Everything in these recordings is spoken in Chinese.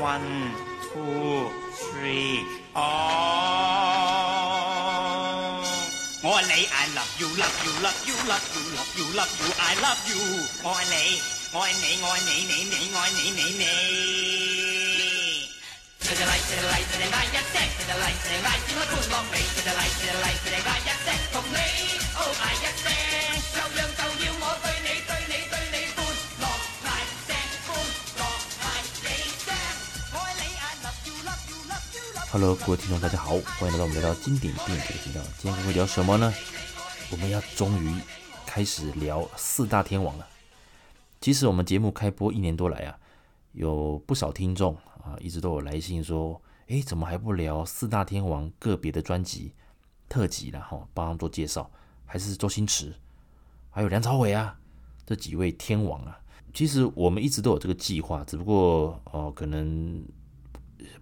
One, two, three, 哦，我爱你，I love you，love you，love you，love you，love you，love you，I love you，我爱你，我爱你，我爱你，你你爱你你你。来来来来来一声，来来来来展开欢乐美，来来来来来一声，同你哦来一声，Hello，各位听众，大家好，欢迎来到我们来到经典电影这个频道。今天会聊什么呢？我们要终于开始聊四大天王了。其实我们节目开播一年多来啊，有不少听众。啊，一直都有来信说，诶，怎么还不聊四大天王个别的专辑特辑然后帮他们做介绍，还是周星驰，还有梁朝伟啊，这几位天王啊。其实我们一直都有这个计划，只不过哦，可能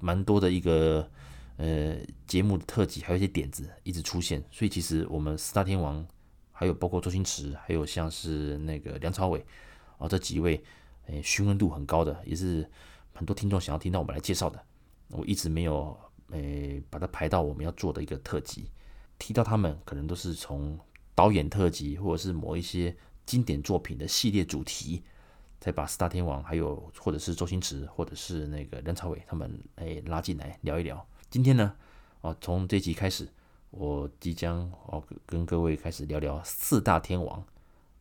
蛮多的一个呃节目的特辑，还有一些点子一直出现，所以其实我们四大天王，还有包括周星驰，还有像是那个梁朝伟啊，这几位诶，询问度很高的，也是。很多听众想要听到我们来介绍的，我一直没有诶把它排到我们要做的一个特辑。提到他们，可能都是从导演特辑，或者是某一些经典作品的系列主题，再把四大天王，还有或者是周星驰，或者是那个梁朝伟他们诶拉进来聊一聊。今天呢，哦，从这集开始，我即将哦跟各位开始聊聊四大天王。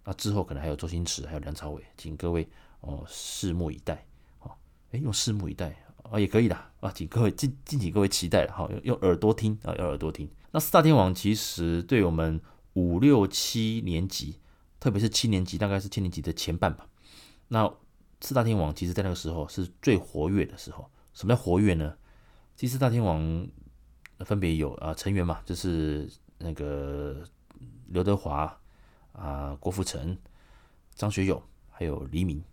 那之后可能还有周星驰，还有梁朝伟，请各位哦拭目以待。哦哎，用拭目以待啊，也可以的啊，请各位敬敬请各位期待了哈，用用耳朵听啊，用耳朵听。那四大天王其实对我们五六七年级，特别是七年级，大概是七年级的前半吧。那四大天王其实在那个时候是最活跃的时候。什么叫活跃呢？其实四大天王分别有啊成员嘛，就是那个刘德华啊、郭富城、张学友，还有黎明，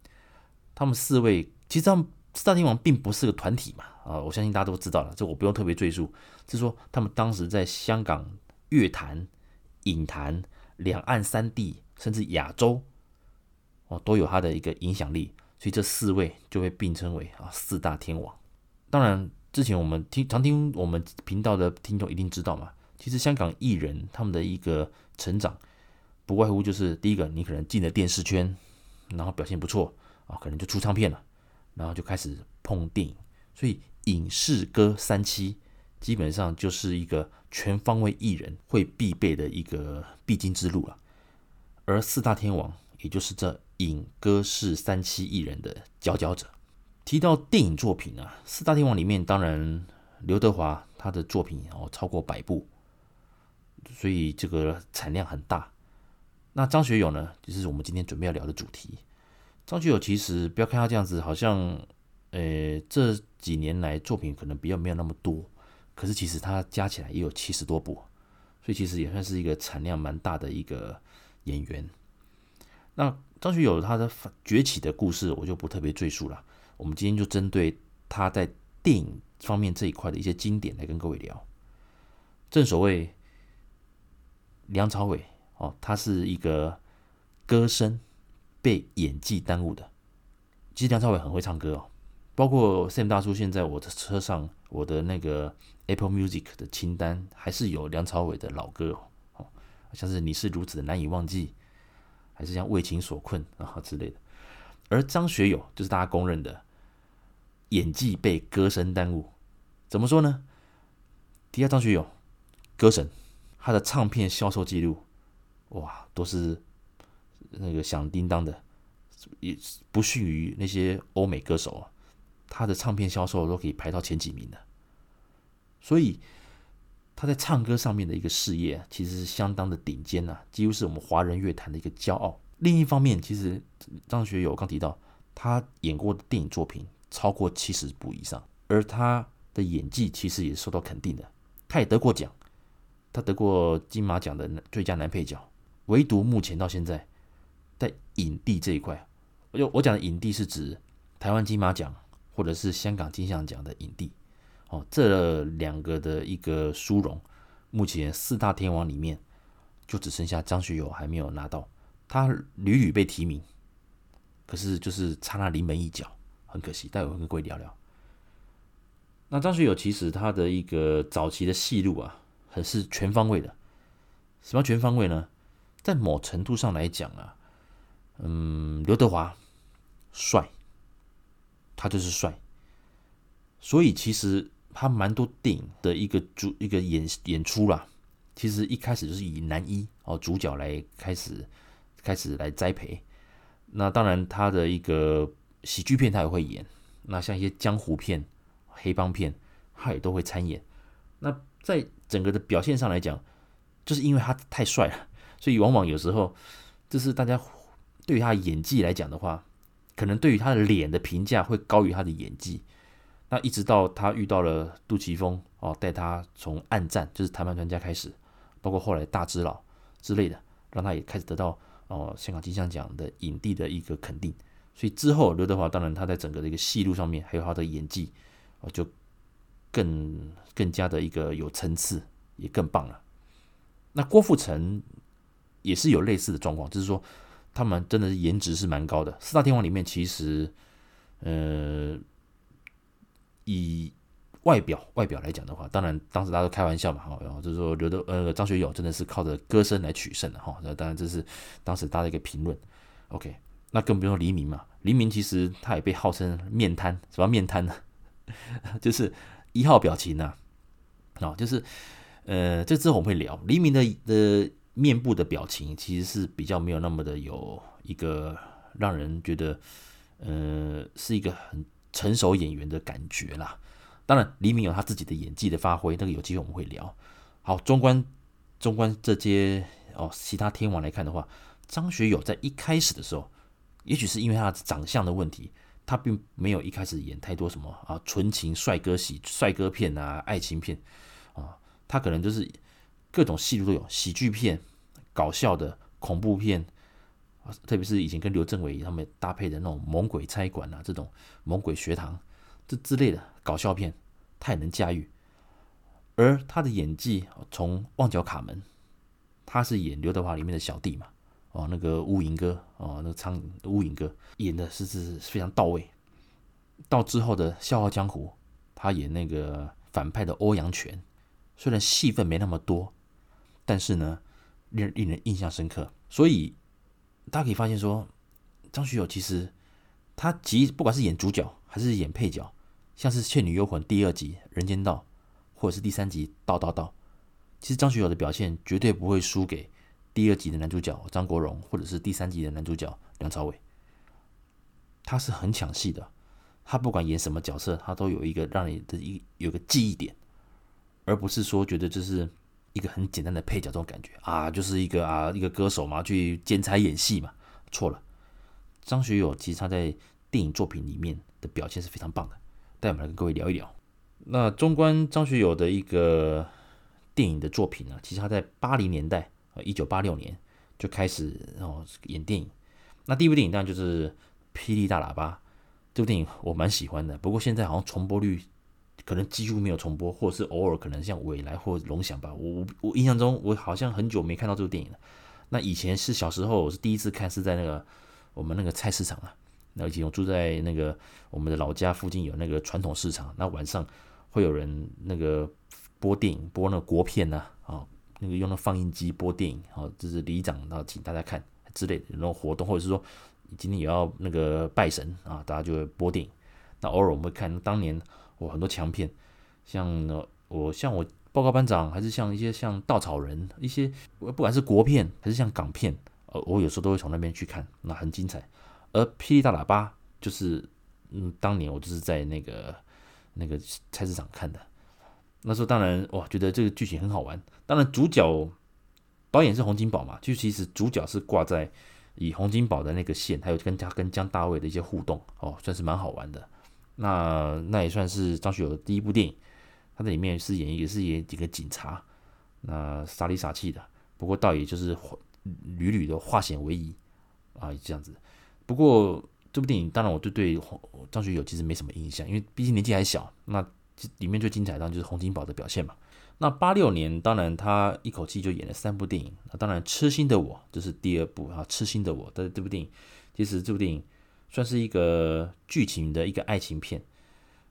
他们四位其实他们。四大天王并不是个团体嘛，啊，我相信大家都知道了，这我不用特别赘述。是说他们当时在香港乐坛、影坛、两岸三地，甚至亚洲，哦，都有他的一个影响力，所以这四位就被并称为啊四大天王。当然，之前我们听常听我们频道的听众一定知道嘛，其实香港艺人他们的一个成长，不外乎就是第一个，你可能进了电视圈，然后表现不错啊，可能就出唱片了。然后就开始碰电影，所以影视歌三栖基本上就是一个全方位艺人会必备的一个必经之路了。而四大天王，也就是这影歌视三栖艺人的佼佼者。提到电影作品啊，四大天王里面当然刘德华他的作品哦超过百部，所以这个产量很大。那张学友呢，就是我们今天准备要聊的主题。张学友其实不要看他这样子，好像，呃、这几年来作品可能比较没有那么多，可是其实他加起来也有七十多部，所以其实也算是一个产量蛮大的一个演员。那张学友他的崛起的故事，我就不特别赘述了。我们今天就针对他在电影方面这一块的一些经典来跟各位聊。正所谓梁朝伟哦，他是一个歌声。被演技耽误的，其实梁朝伟很会唱歌哦，包括 Sam 大叔现在我的车上，我的那个 Apple Music 的清单还是有梁朝伟的老歌哦，像是你是如此的难以忘记，还是像为情所困啊之类的。而张学友就是大家公认的演技被歌声耽误，怎么说呢？第二，张学友歌神，他的唱片销售记录，哇，都是。那个响叮当的，也不逊于那些欧美歌手啊，他的唱片销售都可以排到前几名的，所以他在唱歌上面的一个事业其实是相当的顶尖呐，几乎是我们华人乐坛的一个骄傲。另一方面，其实张学友刚提到，他演过的电影作品超过七十部以上，而他的演技其实也受到肯定的，他也得过奖，他得过金马奖的最佳男配角，唯独目前到现在。在影帝这一块，我就我讲的影帝是指台湾金马奖或者是香港金像奖的影帝。哦，这两个的一个殊荣，目前四大天王里面就只剩下张学友还没有拿到，他屡屡被提名，可是就是差那临门一脚，很可惜。待会跟各位聊聊。那张学友其实他的一个早期的戏路啊，很是全方位的。什么全方位呢？在某程度上来讲啊，嗯，刘德华帅，他就是帅。所以其实他蛮多电影的一个主一个演演出啦，其实一开始就是以男一哦主角来开始开始来栽培。那当然他的一个喜剧片他也会演，那像一些江湖片、黑帮片，他也都会参演。那在整个的表现上来讲，就是因为他太帅了，所以往往有时候就是大家对于他的演技来讲的话，可能对于他的脸的评价会高于他的演技。那一直到他遇到了杜琪峰哦，带他从暗战就是谈判专家开始，包括后来大智老之类的，让他也开始得到哦香港金像奖的影帝的一个肯定。所以之后刘德华当然他在整个的一个戏路上面，还有他的演技哦，就更更加的一个有层次，也更棒了。那郭富城也是有类似的状况，就是说他们真的是颜值是蛮高的。四大天王里面其实，呃。以外表外表来讲的话，当然当时大家都开玩笑嘛，哈，然后就是说刘德呃张学友真的是靠着歌声来取胜的哈，那当然这是当时大家一个评论。OK，那更不用说黎明嘛，黎明其实他也被号称面瘫，什么面瘫呢？就是一号表情呐，啊，就是呃，这之后我们会聊黎明的的面部的表情，其实是比较没有那么的有一个让人觉得呃是一个很。成熟演员的感觉啦，当然黎明有他自己的演技的发挥，那个有机会我们会聊。好，中观中观这些哦，其他天王来看的话，张学友在一开始的时候，也许是因为他长相的问题，他并没有一开始演太多什么啊纯情帅哥喜帅哥片啊爱情片啊，他可能就是各种戏路都有，喜剧片、搞笑的、恐怖片。特别是以前跟刘镇伟他们搭配的那种《猛鬼差馆》啊，这种《猛鬼学堂》这之类的搞笑片，他也能驾驭。而他的演技，从《旺角卡门》，他是演刘德华里面的小弟嘛，哦，那个乌云哥，哦，那个苍乌云哥演的是是是非常到位。到之后的《笑傲江湖》，他演那个反派的欧阳泉，虽然戏份没那么多，但是呢，令令人印象深刻，所以。大家可以发现说，张学友其实他即不管是演主角还是演配角，像是《倩女幽魂》第二集《人间道》，或者是第三集《道道道》，其实张学友的表现绝对不会输给第二集的男主角张国荣，或者是第三集的男主角梁朝伟。他是很抢戏的，他不管演什么角色，他都有一个让你的一有个记忆点，而不是说觉得这是。一个很简单的配角，这种感觉啊，就是一个啊，一个歌手嘛，去剪彩演戏嘛，错了。张学友其实他在电影作品里面的表现是非常棒的，待会我们来跟各位聊一聊。那纵观张学友的一个电影的作品呢，其实他在八零年代，一九八六年就开始哦演电影。那第一部电影当然就是《霹雳大喇叭》，这部电影我蛮喜欢的，不过现在好像重播率。可能几乎没有重播，或者是偶尔可能像未来或龙翔吧。我我印象中，我好像很久没看到这部电影了。那以前是小时候，我是第一次看，是在那个我们那个菜市场啊。那以前我住在那个我们的老家附近，有那个传统市场。那晚上会有人那个播电影，播那个国片呐，啊，那个用那放映机播电影，啊，就是里长然后请大家看之类的那种活动，或者是说今天也要那个拜神啊，大家就会播电影。那偶尔我们会看当年。我很多强片，像呢，我像我报告班长，还是像一些像稻草人，一些不管是国片还是像港片，呃，我有时候都会从那边去看，那很精彩。而霹雳大喇叭就是，嗯，当年我就是在那个那个菜市场看的，那时候当然哇，觉得这个剧情很好玩。当然主角导演是洪金宝嘛，就其实主角是挂在以洪金宝的那个线，还有跟他跟江大卫的一些互动，哦，算是蛮好玩的。那那也算是张学友的第一部电影，他在里面是演一个是演几个警察，那傻里傻气的，不过倒也就是屡屡的化险为夷啊这样子。不过这部电影当然我就对张学友其实没什么印象，因为毕竟年纪还小。那里面最精彩的当然就是洪金宝的表现嘛。那八六年当然他一口气就演了三部电影，那当然《痴心的我》这是第二部啊，《痴心的我》的这部电影，其实这部电影。算是一个剧情的一个爱情片，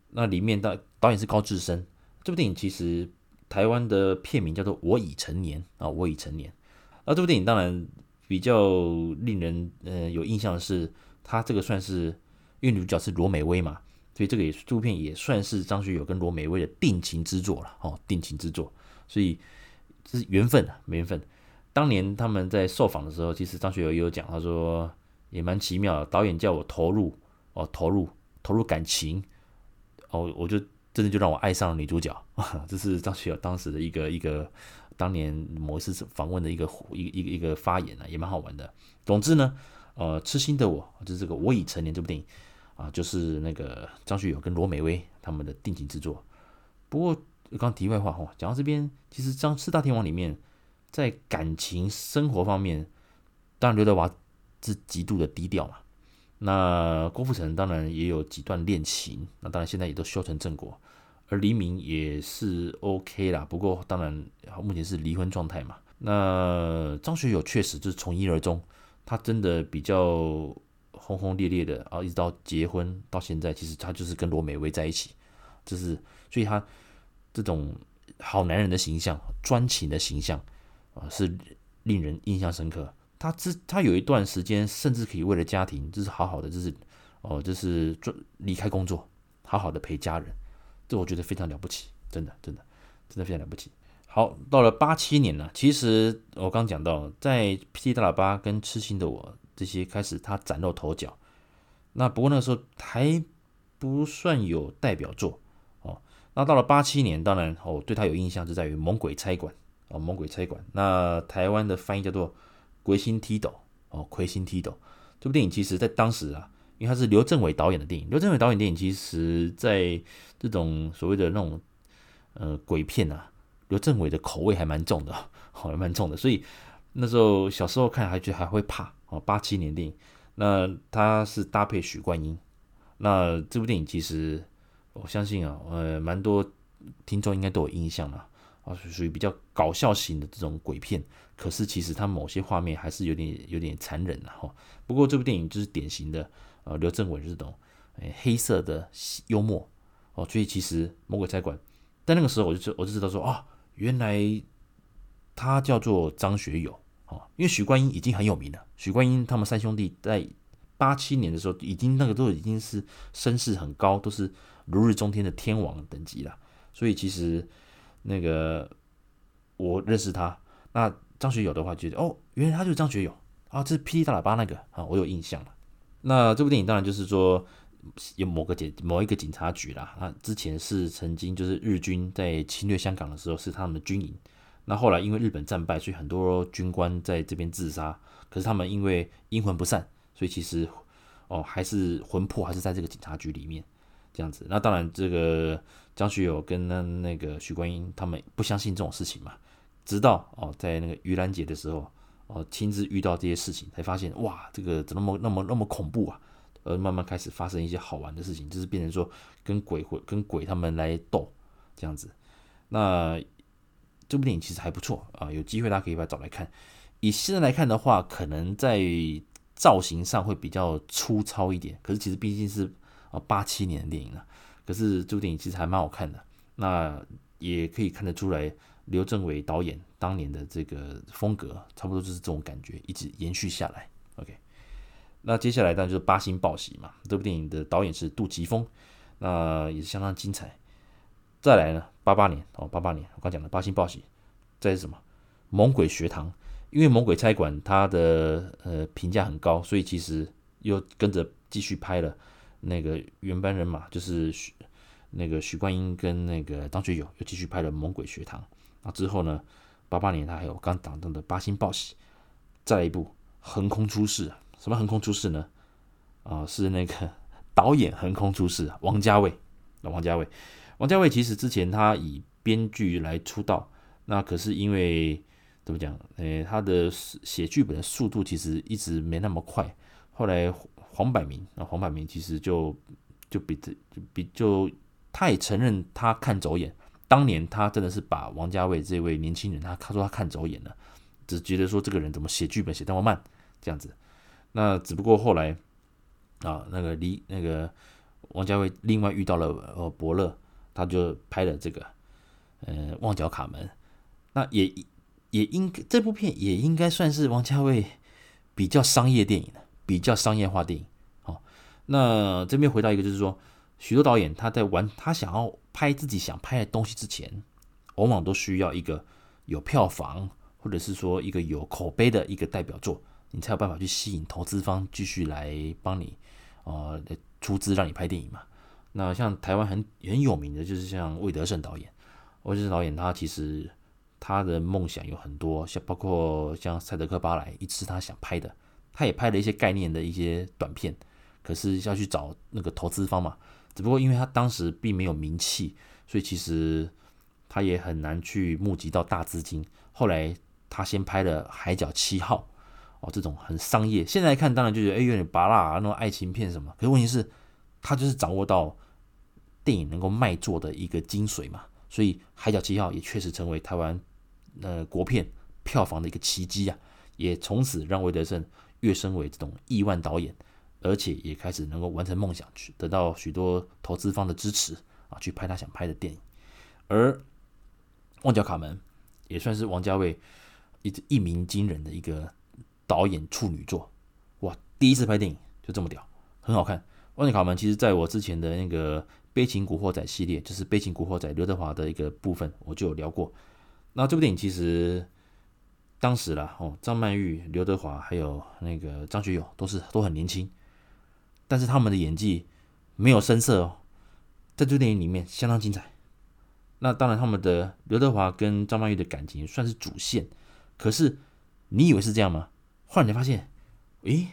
那里面的导演是高志森。这部电影其实台湾的片名叫做《我已成年》啊，《我已成年》。那这部电影当然比较令人呃有印象的是，他这个算是因为女主角是罗美薇嘛，所以这个也是这部片也算是张学友跟罗美薇的定情之作了哦，定情之作。所以这是缘分啊，缘分。当年他们在受访的时候，其实张学友也有讲，他说也蛮奇妙，导演叫我投入哦，投入投入感情哦，我就。真的就让我爱上了女主角，这是张学友当时的一个一个当年某一次访问的一个一一个一个发言啊，也蛮好玩的。总之呢，呃，痴心的我就是这个我已成年这部电影啊，就是那个张学友跟罗美薇他们的定情之作。不过刚题外话哈，讲到这边，其实张四大天王里面在感情生活方面，当然刘德华是极度的低调嘛。那郭富城当然也有几段恋情，那当然现在也都修成正果，而黎明也是 OK 啦，不过当然目前是离婚状态嘛。那张学友确实就是从一而终，他真的比较轰轰烈烈的啊，一直到结婚到现在，其实他就是跟罗美薇在一起，就是所以他这种好男人的形象、专情的形象啊，是令人印象深刻。他之他有一段时间，甚至可以为了家庭，就是好好的，就是哦，就是做离开工作，好好的陪家人，这我觉得非常了不起，真的，真的，真的非常了不起。好，到了八七年呢，其实我刚讲到，在《霹雳大喇叭》跟《痴心的我》这些开始，他崭露头角。那不过那个时候还不算有代表作哦。那到了八七年，当然哦，对他有印象就在于《猛鬼差馆》哦，《猛鬼差馆》。那台湾的翻译叫做。魁星踢斗哦，魁星踢斗这部电影其实在当时啊，因为它是刘镇伟导演的电影，刘镇伟导演电影其实在这种所谓的那种呃鬼片啊，刘镇伟的口味还蛮重的，还蛮重的，所以那时候小时候看还觉得还会怕哦。八七年电影，那他是搭配许冠英，那这部电影其实我相信啊，呃，蛮多听众应该都有印象了。啊，属于比较搞笑型的这种鬼片，可是其实它某些画面还是有点有点残忍的哈。不过这部电影就是典型的呃刘镇伟这种诶黑色的幽默哦，所以其实《魔鬼差馆》在那个时候我就知我就知道说啊，原来他叫做张学友因为许冠英已经很有名了，许冠英他们三兄弟在八七年的时候已经那个都已经是声势很高，都是如日中天的天王等级了，所以其实。那个我认识他，那张学友的话觉得哦，原来他就是张学友啊，这是霹雳大喇叭那个啊，我有印象了。那这部电影当然就是说有某个警某一个警察局啦，啊，之前是曾经就是日军在侵略香港的时候是他们的军营，那后来因为日本战败，所以很多军官在这边自杀，可是他们因为阴魂不散，所以其实哦还是魂魄还是在这个警察局里面。这样子，那当然，这个张学友跟那那个许冠英他们不相信这种事情嘛，直到哦，在那个盂兰节的时候，哦，亲自遇到这些事情，才发现哇，这个怎么那么那么那么恐怖啊？而慢慢开始发生一些好玩的事情，就是变成说跟鬼魂跟鬼他们来斗这样子。那这部电影其实还不错啊，有机会大家可以把它找来看。以现在来看的话，可能在造型上会比较粗糙一点，可是其实毕竟是。啊，八七年的电影了，可是这部电影其实还蛮好看的。那也可以看得出来，刘镇伟导演当年的这个风格，差不多就是这种感觉，一直延续下来。OK，那接下来当然就是《八星报喜》嘛。这部电影的导演是杜琪峰，那也是相当精彩。再来呢，八八年哦，八八年我刚讲的《八星报喜》，再是什么《猛鬼学堂》？因为《猛鬼差馆》它的呃评价很高，所以其实又跟着继续拍了。那个原班人马就是许那个许冠英跟那个张学友又继续拍了《猛鬼学堂》，那之后呢，八八年他还有刚档档的《八星报喜》，再来一部《横空出世》。什么横空出世呢？啊、是那个 导演横空出世啊，王家卫。那王家卫，王家卫其实之前他以编剧来出道，那可是因为怎么讲？诶，他的写剧本的速度其实一直没那么快，后来。黄百鸣，那黄百鸣其实就就比这比就他也承认他看走眼，当年他真的是把王家卫这位年轻人，他他说他看走眼了，只觉得说这个人怎么写剧本写那么慢这样子，那只不过后来啊那个离那个王家卫另外遇到了呃伯乐，他就拍了这个，呃，《旺角卡门》。那也也应这部片也应该算是王家卫比较商业电影的，比较商业化电影。好，那这边回到一个，就是说，许多导演他在玩他想要拍自己想拍的东西之前，往往都需要一个有票房，或者是说一个有口碑的一个代表作，你才有办法去吸引投资方继续来帮你，呃，出资让你拍电影嘛。那像台湾很很有名的，就是像魏德圣导演。魏德圣导演他其实他的梦想有很多，像包括像《赛德克巴莱》，一直是他想拍的。他也拍了一些概念的一些短片，可是要去找那个投资方嘛。只不过因为他当时并没有名气，所以其实他也很难去募集到大资金。后来他先拍了《海角七号》哦，这种很商业。现在看当然就觉得哎有点芭乐那种爱情片什么，可是问题是他就是掌握到。电影能够卖座的一个精髓嘛，所以《海角七号》也确实成为台湾呃国片票房的一个奇迹啊，也从此让魏德圣跃升为这种亿万导演，而且也开始能够完成梦想，去得到许多投资方的支持啊，去拍他想拍的电影。而《旺角卡门》也算是王家卫一直一鸣惊人的一个导演处女作，哇，第一次拍电影就这么屌，很好看。《旺角卡门》其实在我之前的那个。悲情古惑仔系列就是悲情古惑仔刘德华的一个部分，我就有聊过。那这部电影其实当时啦，哦，张曼玉、刘德华还有那个张学友都是都很年轻，但是他们的演技没有生涩哦，在这部电影里面相当精彩。那当然，他们的刘德华跟张曼玉的感情算是主线，可是你以为是这样吗？后来你发现，诶，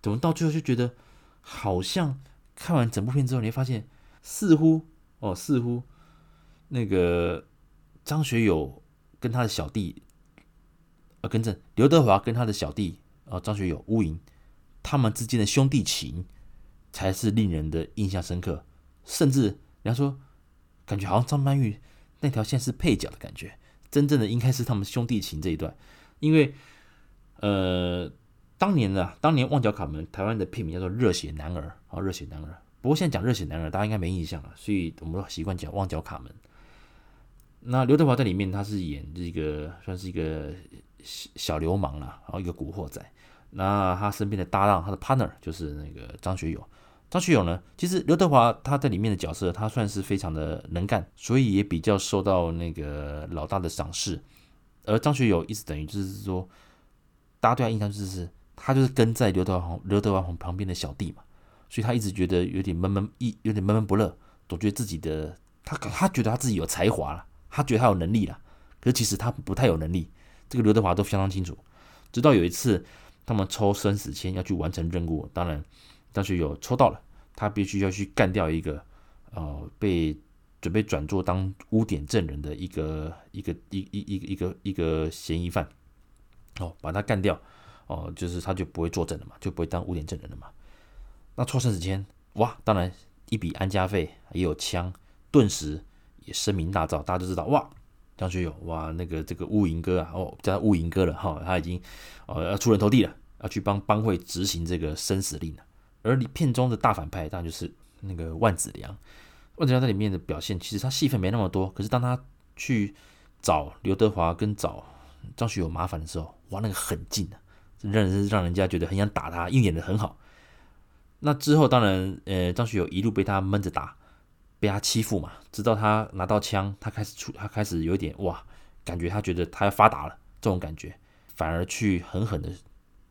怎么到最后就觉得好像看完整部片之后，你会发现。似乎哦，似乎那个张学友跟他的小弟，呃，更正，刘德华跟他的小弟啊，张学友、乌云，他们之间的兄弟情才是令人的印象深刻。甚至人家说，感觉好像张曼玉那条线是配角的感觉，真正的应该是他们兄弟情这一段。因为呃，当年啊，当年《旺角卡门》台湾的片名叫做《热血男儿》啊，《热血男儿》。不过现在讲热血男儿，大家应该没印象了，所以我们都习惯讲旺角卡门。那刘德华在里面他是演这个算是一个小流氓啦，然后一个古惑仔。那他身边的搭档，他的 partner 就是那个张学友。张学友呢，其实刘德华他在里面的角色，他算是非常的能干，所以也比较受到那个老大的赏识。而张学友一直等于就是说，大家对他印象就是他就是跟在刘德华刘德华旁边的小弟嘛。所以他一直觉得有点闷闷一有点闷闷不乐，总觉得自己的他他觉得他自己有才华了，他觉得他有能力了，可是其实他不太有能力。这个刘德华都相当清楚。直到有一次他们抽生死签要去完成任务，当然张学友抽到了，他必须要去干掉一个呃被准备转做当污点证人的一个一个一一一一个一个嫌疑犯哦，把他干掉哦，就是他就不会作证了嘛，就不会当污点证人了嘛。那抽生死签，哇，当然一笔安家费，也有枪，顿时也声名大噪，大家都知道，哇，张学友，哇，那个这个乌蝇哥啊，哦，叫他乌蝇哥了哈，他已经哦要出人头地了，要去帮帮会执行这个生死令了。而你片中的大反派，当然就是那个万梓良。万梓良在里面的表现，其实他戏份没那么多，可是当他去找刘德华跟找张学友麻烦的时候，哇，那个狠劲啊，让人让人家觉得很想打他，因为演的很好。那之后，当然，呃，张学友一路被他闷着打，被他欺负嘛。直到他拿到枪，他开始出，他开始有点哇，感觉他觉得他要发达了，这种感觉，反而去狠狠的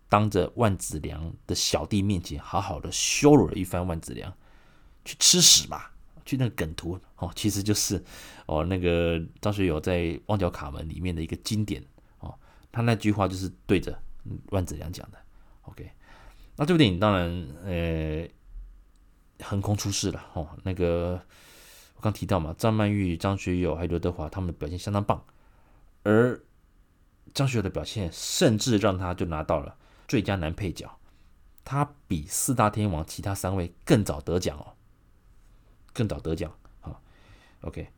当着万梓良的小弟面前，好好的羞辱了一番万梓良，去吃屎吧，去那个梗图哦，其实就是哦那个张学友在《旺角卡门》里面的一个经典哦，他那句话就是对着万梓良讲的，OK。那这部电影当然，呃，横空出世了哦。那个我刚提到嘛，张曼玉、张学友还有刘德华，他们的表现相当棒。而张学友的表现，甚至让他就拿到了最佳男配角，他比四大天王其他三位更早得奖哦，更早得奖。好，OK，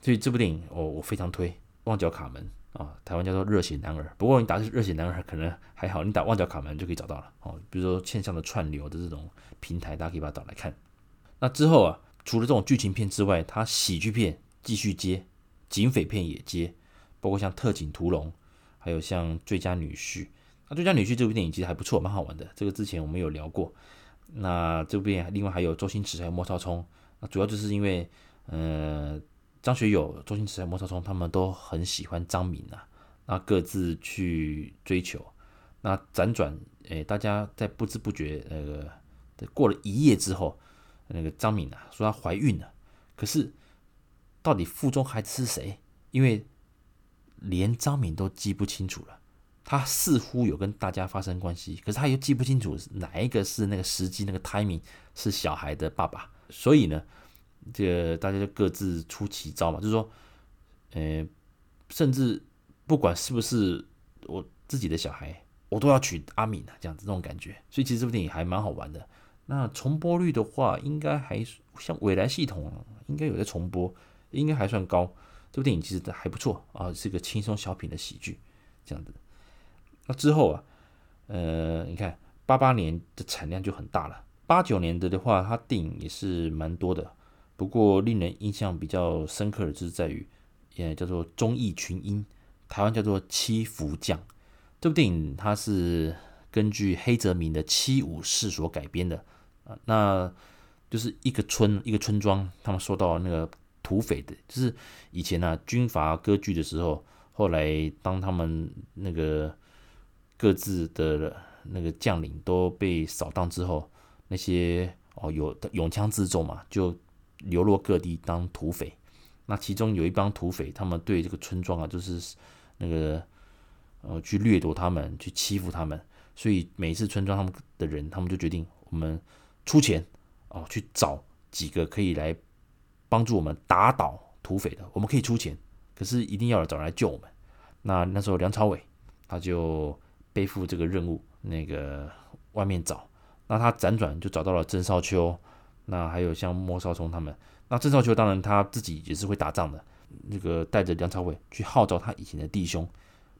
所以这部电影，我我非常推《旺角卡门》。啊，台湾叫做热血男儿。不过你打热血男儿可能还好，你打旺角卡门就可以找到了。哦，比如说线上的串流的这种平台，大家可以把它找来看。那之后啊，除了这种剧情片之外，它喜剧片继续接，警匪片也接，包括像《特警屠龙》，还有像《最佳女婿》。那《最佳女婿》这部电影其实还不错，蛮好玩的。这个之前我们有聊过。那这部电影另外还有周星驰还有莫少聪。那主要就是因为，呃，张学友、周星驰莫少聪他们都很喜欢张敏啊，那各自去追求。那辗转，诶，大家在不知不觉那个过了一夜之后，那个张敏啊说她怀孕了，可是到底腹中孩子是谁？因为连张敏都记不清楚了。他似乎有跟大家发生关系，可是他又记不清楚哪一个是那个时机，那个 timing 是小孩的爸爸。所以呢，这个大家就各自出奇招嘛，就是说，呃，甚至不管是不是我自己的小孩，我都要娶阿敏啊，这样子这种感觉。所以其实这部电影还蛮好玩的。那重播率的话，应该还像未来系统应该有在重播，应该还算高。这部电影其实还不错啊，是个轻松小品的喜剧，这样子。那之后啊，呃，你看八八年的产量就很大了，八九年的的话，它电影也是蛮多的。不过令人印象比较深刻的就是在于，也叫做《忠义群英》，台湾叫做《七福将》。这部电影它是根据黑泽明的《七武士》所改编的啊，那就是一个村一个村庄，他们受到那个土匪的，就是以前呢、啊、军阀割据的时候，后来当他们那个。各自的那个将领都被扫荡之后，那些哦有勇枪自重嘛，就流落各地当土匪。那其中有一帮土匪，他们对这个村庄啊，就是那个呃去掠夺他们，去欺负他们。所以每一次村庄他们的人，他们就决定我们出钱哦去找几个可以来帮助我们打倒土匪的，我们可以出钱，可是一定要找人来救我们。那那时候梁朝伟他就。背负这个任务，那个外面找，那他辗转就找到了郑少秋，那还有像莫少聪他们。那郑少秋当然他自己也是会打仗的，那个带着梁朝伟去号召他以前的弟兄，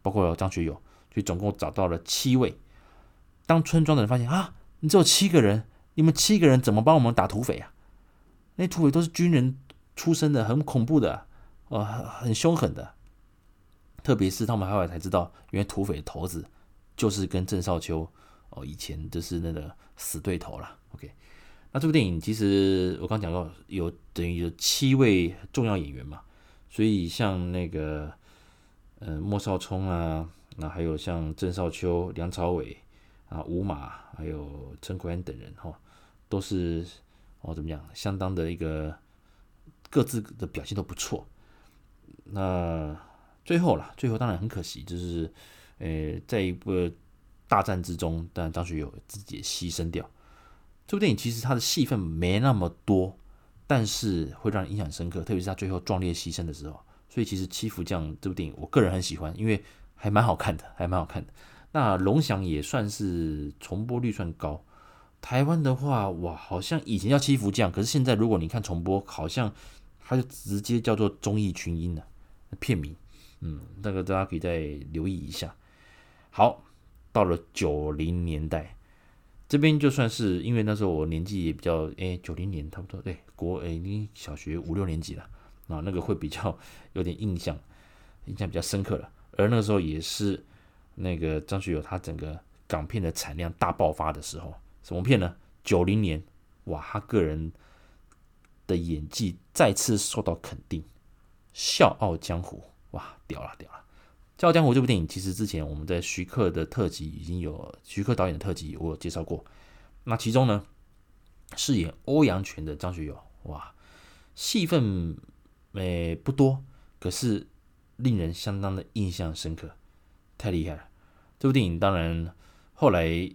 包括张学友，所以总共找到了七位。当村庄的人发现啊，你只有七个人，你们七个人怎么帮我们打土匪啊？那土匪都是军人出身的，很恐怖的，呃，很凶狠的。特别是他们后来才知道，原来土匪的头子。就是跟郑少秋哦，以前就是那个死对头了。OK，那这部电影其实我刚讲到有等于有七位重要演员嘛，所以像那个呃莫少聪啊，那还有像郑少秋、梁朝伟啊、吴马，还有陈奎安等人哈，都是哦怎么样，相当的一个各自的表现都不错。那最后啦，最后当然很可惜，就是。呃，在一个大战之中，当然张学友自己也牺牲掉。这部电影其实它的戏份没那么多，但是会让人印象深刻，特别是他最后壮烈牺牲的时候。所以其实《七福将》这部电影，我个人很喜欢，因为还蛮好看的，还蛮好看的。那龙翔也算是重播率算高。台湾的话，哇，好像以前叫《七福将》，可是现在如果你看重播，好像它就直接叫做《忠义群英》了，片名。嗯，那个大家可以再留意一下。好，到了九零年代，这边就算是因为那时候我年纪也比较，哎，九零年差不多，对，国哎，你小学五六年级了，啊，那个会比较有点印象，印象比较深刻了。而那个时候也是那个张学友他整个港片的产量大爆发的时候，什么片呢？九零年，哇，他个人的演技再次受到肯定，《笑傲江湖》，哇，屌了，屌了。《笑傲江湖》这部电影，其实之前我们在徐克的特辑已经有徐克导演的特辑，我有介绍过。那其中呢，饰演欧阳权的张学友，哇，戏份诶不多，可是令人相当的印象深刻，太厉害了。这部电影当然后来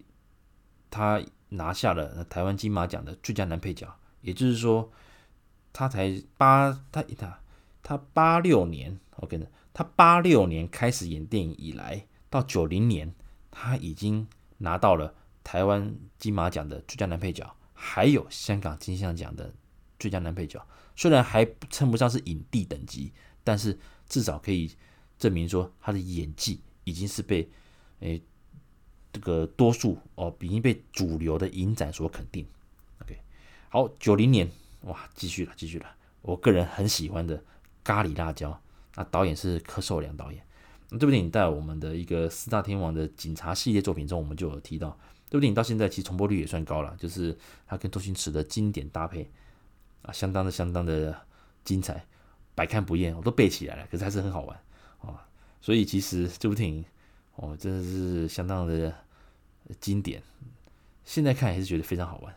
他拿下了台湾金马奖的最佳男配角，也就是说，他才八他他他八六年，OK 的。他八六年开始演电影以来，到九零年，他已经拿到了台湾金马奖的最佳男配角，还有香港金像奖的最佳男配角。虽然还称不上是影帝等级，但是至少可以证明说他的演技已经是被诶这个多数哦，已经被主流的影展所肯定。OK，好，九零年哇，继续了，继续了。我个人很喜欢的《咖喱辣椒》，那导演是柯受良导演。那这部电影在我们的一个四大天王的警察系列作品中，我们就有提到。这部电影到现在其实重播率也算高了，就是它跟周星驰的经典搭配啊，相当的相当的精彩，百看不厌，我都背起来了，可是还是很好玩啊。所以其实这部电影哦，真的是相当的经典，现在看还是觉得非常好玩。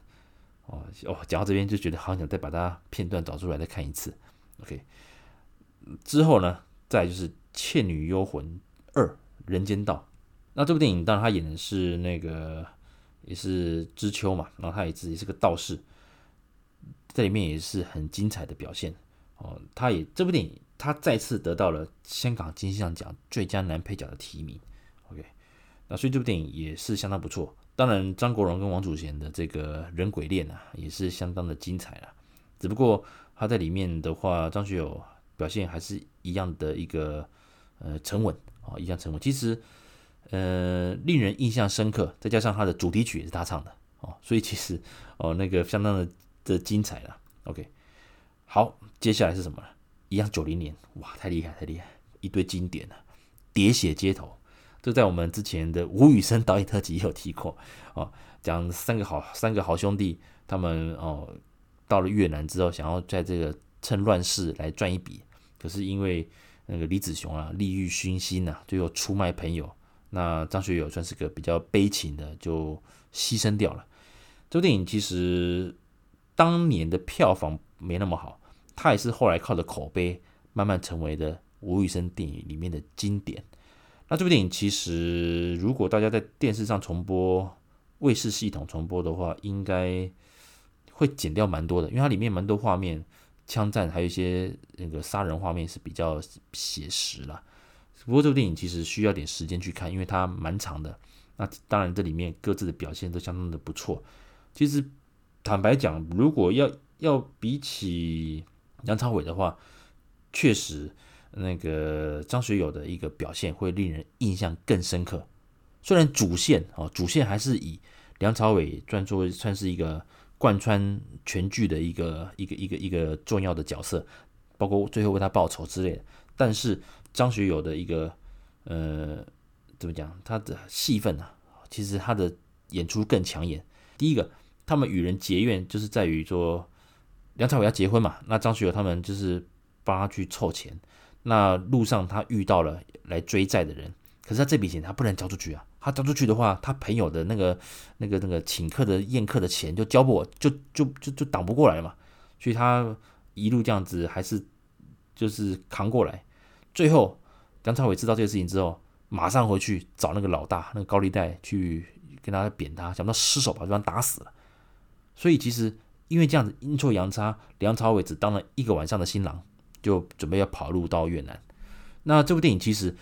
哦哦，讲到这边就觉得好想再把它片段找出来再看一次。OK，之后呢，再就是《倩女幽魂二人间道》。那这部电影当然他演的是那个也是知秋嘛，然后他也自己是个道士，在里面也是很精彩的表现。哦，他也这部电影他再次得到了香港金像奖最佳男配角的提名。OK，那所以这部电影也是相当不错。当然，张国荣跟王祖贤的这个人鬼恋啊，也是相当的精彩了。只不过他在里面的话，张学友表现还是一样的一个呃沉稳啊，一样沉稳。其实呃令人印象深刻，再加上他的主题曲也是他唱的哦，所以其实哦那个相当的的精彩了。OK，好，接下来是什么呢？一样九零年，哇，太厉害，太厉害，一堆经典了，《喋血街头》。就在我们之前的吴宇森导演特辑也有提过哦，讲三个好三个好兄弟，他们哦到了越南之后，想要在这个趁乱世来赚一笔，可是因为那个李子雄啊利欲熏心呐，最后出卖朋友，那张学友算是个比较悲情的，就牺牲掉了。这部电影其实当年的票房没那么好，他也是后来靠着口碑慢慢成为的吴宇森电影里面的经典。那这部电影其实，如果大家在电视上重播、卫视系统重播的话，应该会剪掉蛮多的，因为它里面蛮多画面、枪战，还有一些那个杀人画面是比较写实啦。不过这部电影其实需要点时间去看，因为它蛮长的。那当然，这里面各自的表现都相当的不错。其实坦白讲，如果要要比起梁朝伟的话，确实。那个张学友的一个表现会令人印象更深刻。虽然主线哦，主线还是以梁朝伟专作算是一个贯穿全剧的一个一个一个一个重要的角色，包括最后为他报仇之类的。但是张学友的一个呃怎么讲，他的戏份啊，其实他的演出更抢眼。第一个，他们与人结怨，就是在于说梁朝伟要结婚嘛，那张学友他们就是帮他去凑钱。那路上他遇到了来追债的人，可是他这笔钱他不能交出去啊！他交出去的话，他朋友的那个、那个、那个请客的宴客的钱就交不，就就就就挡不过来了嘛。所以他一路这样子还是就是扛过来。最后梁朝伟知道这个事情之后，马上回去找那个老大，那个高利贷去跟他扁他，想不到失手把对方打死了。所以其实因为这样子阴错阳差，梁朝伟只当了一个晚上的新郎。就准备要跑路到越南。那这部电影其实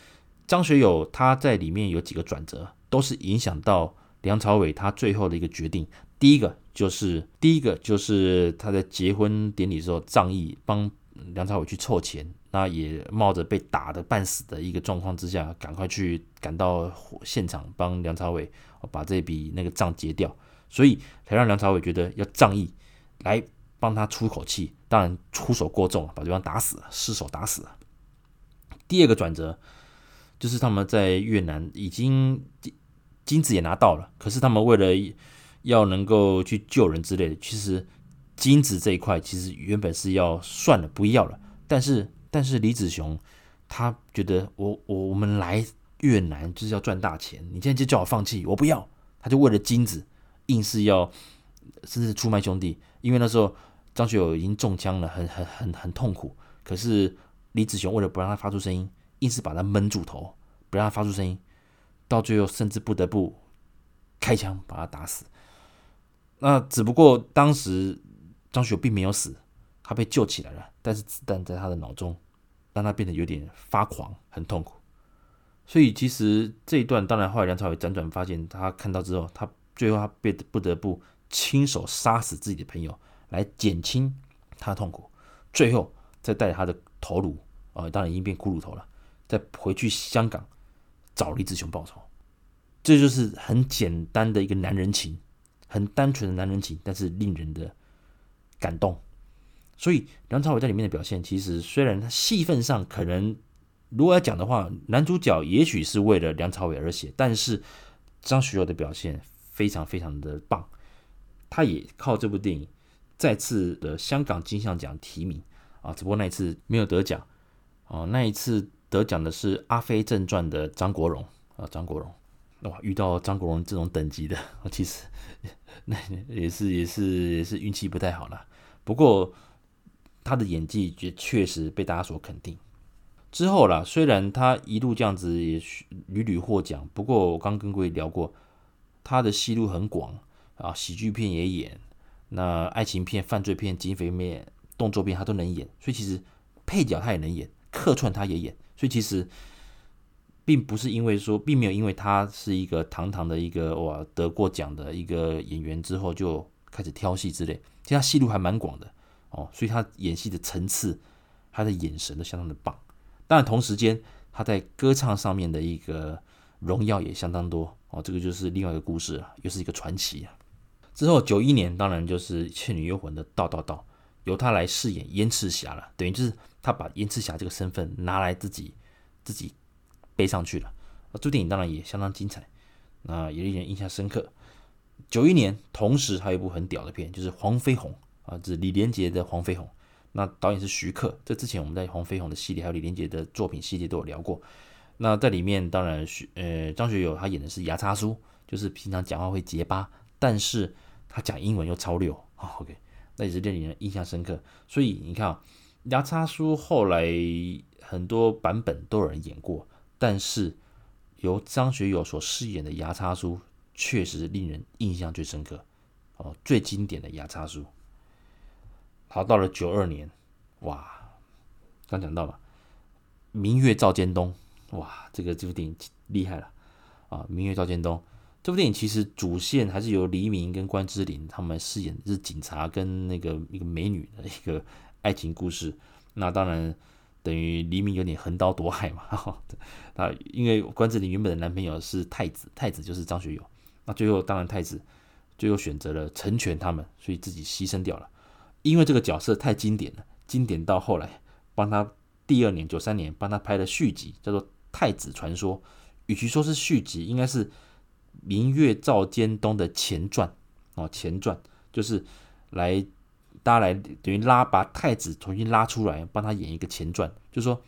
张学友他在里面有几个转折，都是影响到梁朝伟他最后的一个决定。第一个就是第一个就是他在结婚典礼的时候仗义帮梁朝伟去凑钱，那也冒着被打得半死的一个状况之下，赶快去赶到现场帮梁朝伟把这笔那个账结掉，所以才让梁朝伟觉得要仗义来。帮他出口气，当然出手过重，把对方打死，失手打死。第二个转折就是他们在越南已经金金子也拿到了，可是他们为了要能够去救人之类的，其实金子这一块其实原本是要算了，不要了。但是但是李子雄他觉得我我我们来越南就是要赚大钱，你现在就叫我放弃，我不要。他就为了金子硬是要甚至出卖兄弟，因为那时候。张学友已经中枪了，很很很很痛苦。可是李子雄为了不让他发出声音，硬是把他闷住头，不让他发出声音。到最后甚至不得不开枪把他打死。那只不过当时张学友并没有死，他被救起来了，但是子弹在他的脑中，让他变得有点发狂，很痛苦。所以其实这一段，当然后来梁朝伟辗转发现，他看到之后，他最后他被不得不亲手杀死自己的朋友。来减轻他的痛苦，最后再带着他的头颅啊、当然已经变骷髅头了，再回去香港找李子雄报仇。这就是很简单的一个男人情，很单纯的男人情，但是令人的感动。所以梁朝伟在里面的表现，其实虽然他戏份上可能如果要讲的话，男主角也许是为了梁朝伟而写，但是张学友的表现非常非常的棒，他也靠这部电影再次的香港金像奖提名啊，只不过那一次没有得奖啊，那一次得奖的是《阿飞正传》的张国荣啊，张国荣哇，遇到张国荣这种等级的，其实 那也是也是也是运气不太好了，不过。他的演技也确实被大家所肯定。之后啦，虽然他一路这样子也屡屡获奖，不过我刚跟各位聊过，他的戏路很广啊，喜剧片也演，那爱情片、犯罪片、警匪片、动作片他都能演，所以其实配角他也能演，客串他也演，所以其实并不是因为说，并没有因为他是一个堂堂的一个哇得过奖的一个演员之后就开始挑戏之类，其实他戏路还蛮广的。哦，所以他演戏的层次，他的眼神都相当的棒。当然，同时间他在歌唱上面的一个荣耀也相当多。哦，这个就是另外一个故事了，又是一个传奇啊。之后九一年，当然就是《倩女幽魂》的《道道道》，由他来饰演燕赤霞了，等于就是他把燕赤霞这个身份拿来自己自己背上去了。那这部电影当然也相当精彩，那也令人印象深刻。九一年，同时还有一部很屌的片，就是《黄飞鸿》。啊，这是李连杰的《黄飞鸿》，那导演是徐克。这之前我们在《黄飞鸿》的系列，还有李连杰的作品系列都有聊过。那在里面，当然徐呃张学友他演的是牙叉叔，就是平常讲话会结巴，但是他讲英文又超溜啊。OK，那也是令人印象深刻。所以你看啊，牙叉叔后来很多版本都有人演过，但是由张学友所饰演的牙叉叔，确实令人印象最深刻哦，最经典的牙叉叔。好，到了九二年，哇，刚讲到嘛，明月照尖东，哇，这个这部电影厉害了啊！明月照尖东这部电影其实主线还是由黎明跟关之琳他们饰演，是警察跟那个一个美女的一个爱情故事。那当然等于黎明有点横刀夺爱嘛，啊，因为关之琳原本的男朋友是太子，太子就是张学友，那最后当然太子最后选择了成全他们，所以自己牺牲掉了。因为这个角色太经典了，经典到后来帮他第二年九三年帮他拍了续集，叫做《太子传说》。与其说是续集，应该是《明月照尖东》的前传哦，前传就是来大家来等于拉把太子重新拉出来，帮他演一个前传，就说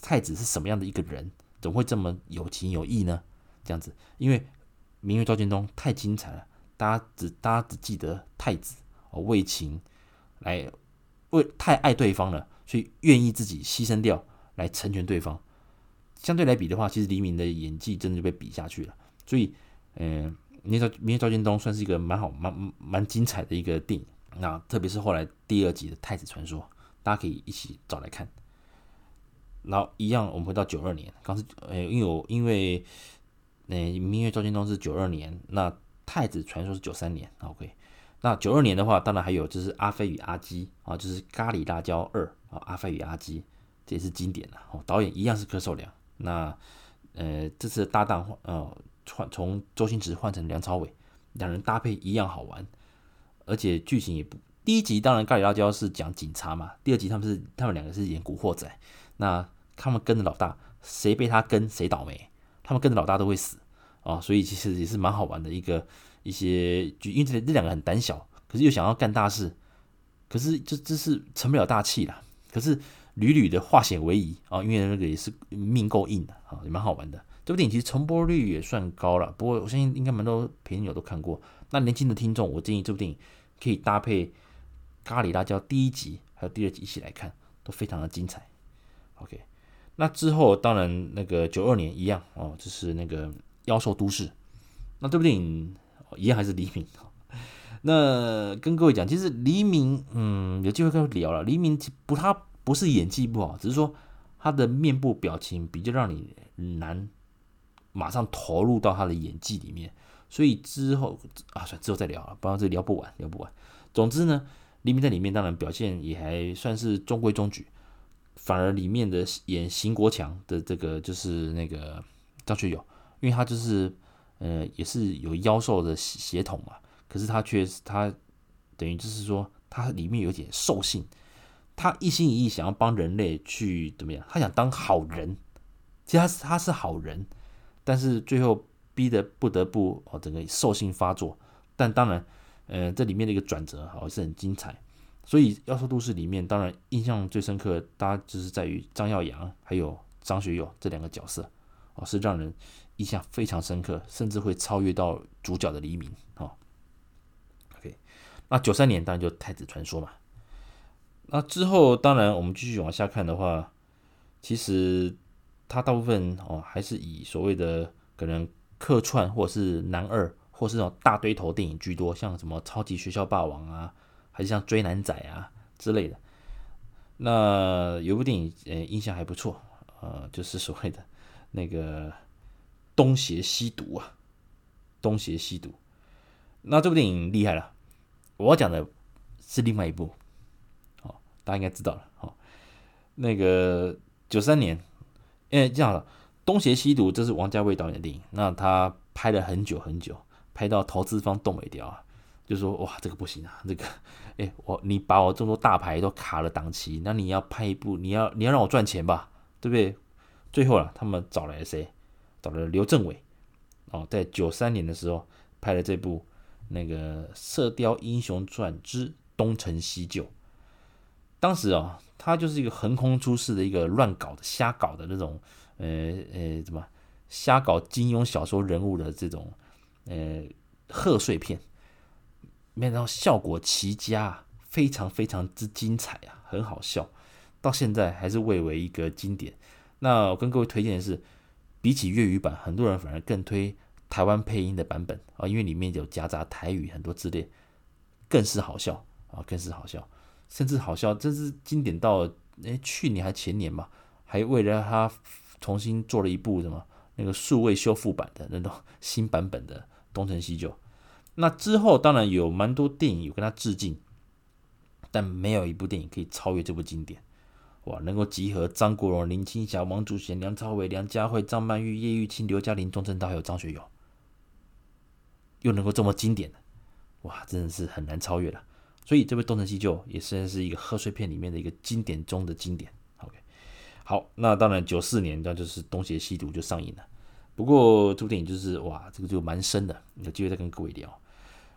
太子是什么样的一个人，怎么会这么有情有义呢？这样子，因为《明月照尖东》太精彩了，大家只大家只记得太子哦为情。来为太爱对方了，所以愿意自己牺牲掉来成全对方。相对来比的话，其实黎明的演技真的就被比下去了。所以，嗯、明月明月照尖东算是一个蛮好、蛮蛮精彩的一个电影。那特别是后来第二集的《太子传说》，大家可以一起找来看。然后一样，我们回到九二年，刚是呃，因为我因为呃，明月照尖东是九二年，那《太子传说》是九三年，OK。那九二年的话，当然还有就是《阿飞与阿基》啊，就是《咖喱辣椒二》啊，《阿飞与阿基》这也是经典的哦。导演一样是柯受良。那呃，这次搭档呃换从周星驰换成梁朝伟，两人搭配一样好玩，而且剧情也不。第一集当然《咖喱辣椒》是讲警察嘛，第二集他们是他们两个是演古惑仔。那他们跟着老大，谁被他跟谁倒霉，他们跟着老大都会死啊，所以其实也是蛮好玩的一个。一些就因为这这两个很胆小，可是又想要干大事，可是这这是成不了大器啦。可是屡屡的化险为夷啊，因为那个也是命够硬的啊，也蛮好玩的。这部电影其实重播率也算高了，不过我相信应该蛮多朋友都看过。那年轻的听众，我建议这部电影可以搭配《咖喱辣椒》第一集还有第二集一起来看，都非常的精彩。OK，那之后当然那个九二年一样哦，就是那个《妖兽都市》，那这部电影。一样还是黎明。那跟各位讲，其实黎明，嗯，有机会跟他聊了。黎明不，他不是演技不好，只是说他的面部表情比较让你难马上投入到他的演技里面。所以之后啊，算之后再聊了，不然这聊不完，聊不完。总之呢，黎明在里面当然表现也还算是中规中矩，反而里面的演邢国强的这个就是那个张学友，因为他就是。呃，也是有妖兽的血统嘛，可是他却他等于就是说，他里面有点兽性，他一心一意想要帮人类去怎么样？他想当好人，其实他他是好人，但是最后逼得不得不哦，整个兽性发作。但当然，呃，这里面的一个转折好是很精彩。所以《妖兽都市》里面，当然印象最深刻，大家就是在于张耀扬还有张学友这两个角色哦，是让人印象非常深刻，甚至会超越到主角的黎明哦。OK，那九三年当然就《太子传说》嘛。那之后，当然我们继续往下看的话，其实它大部分哦还是以所谓的可能客串或者是男二，或是那种大堆头电影居多，像什么超级学校霸王啊，还是像追男仔啊之类的。那有部电影呃印象还不错，呃就是所谓的那个东邪西毒啊，东邪西毒。那这部电影厉害了，我讲的是另外一部。哦大家应该知道了，哦，那个九三年，因为这样了，《东邪西毒》这是王家卫导演的电影，那他拍了很久很久，拍到投资方动尾掉啊，就说哇，这个不行啊，这个，哎，我你把我这么多大牌都卡了档期，那你要拍一部，你要你要让我赚钱吧，对不对？最后了，他们找来了谁？找了刘镇伟，哦，在九三年的时候拍了这部那个《射雕英雄传之东成西就》。当时啊，他就是一个横空出世的一个乱搞的、瞎搞的那种，呃呃，怎么瞎搞金庸小说人物的这种，呃，贺岁片，没想到效果奇佳，非常非常之精彩啊，很好笑，到现在还是蔚为一个经典。那我跟各位推荐的是，比起粤语版，很多人反而更推台湾配音的版本啊，因为里面有夹杂台语很多字列，更是好笑啊，更是好笑。甚至好笑，这是经典到哎，去年还前年吧，还为了他重新做了一部什么那个数位修复版的那种新版本的《东成西就》。那之后当然有蛮多电影有跟他致敬，但没有一部电影可以超越这部经典。哇，能够集合张国荣、林青霞、王祖贤、梁朝伟、梁家辉、张曼玉、叶玉卿、刘嘉玲、钟镇涛还有张学友，又能够这么经典的，哇，真的是很难超越了。所以这部《东成西就》也算是一个贺岁片里面的一个经典中的经典。好，那当然九四年那就是《东邪西毒》就上映了。不过这部电影就是哇，这个就蛮深的，有机会再跟各位聊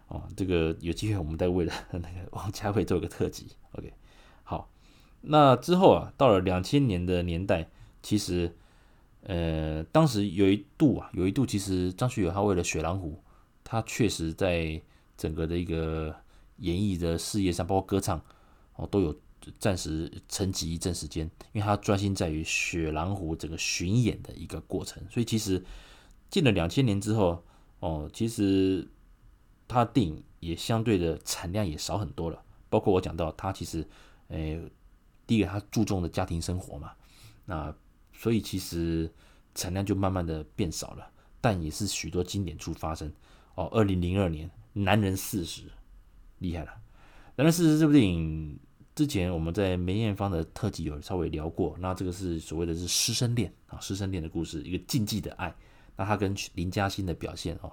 哦。这个有机会我们再为了那个王家卫做一个特辑。OK，好，那之后啊，到了两千年的年代，其实呃，当时有一度啊，有一度其实张学友他为了《雪狼湖》，他确实在整个的一个。演艺的事业上，包括歌唱哦，都有暂时沉寂一阵时间，因为他专心在于《雪狼湖》整个巡演的一个过程。所以其实进了两千年之后哦，其实他电影也相对的产量也少很多了。包括我讲到他其实，诶，第一个他注重的家庭生活嘛，那所以其实产量就慢慢的变少了。但也是许多经典处发生哦。二零零二年，《男人四十》。厉害了！男人四十这部电影之前我们在梅艳芳的特辑有稍微聊过。那这个是所谓的是师生恋啊，师生恋的故事，一个禁忌的爱。那他跟林嘉欣的表现哦，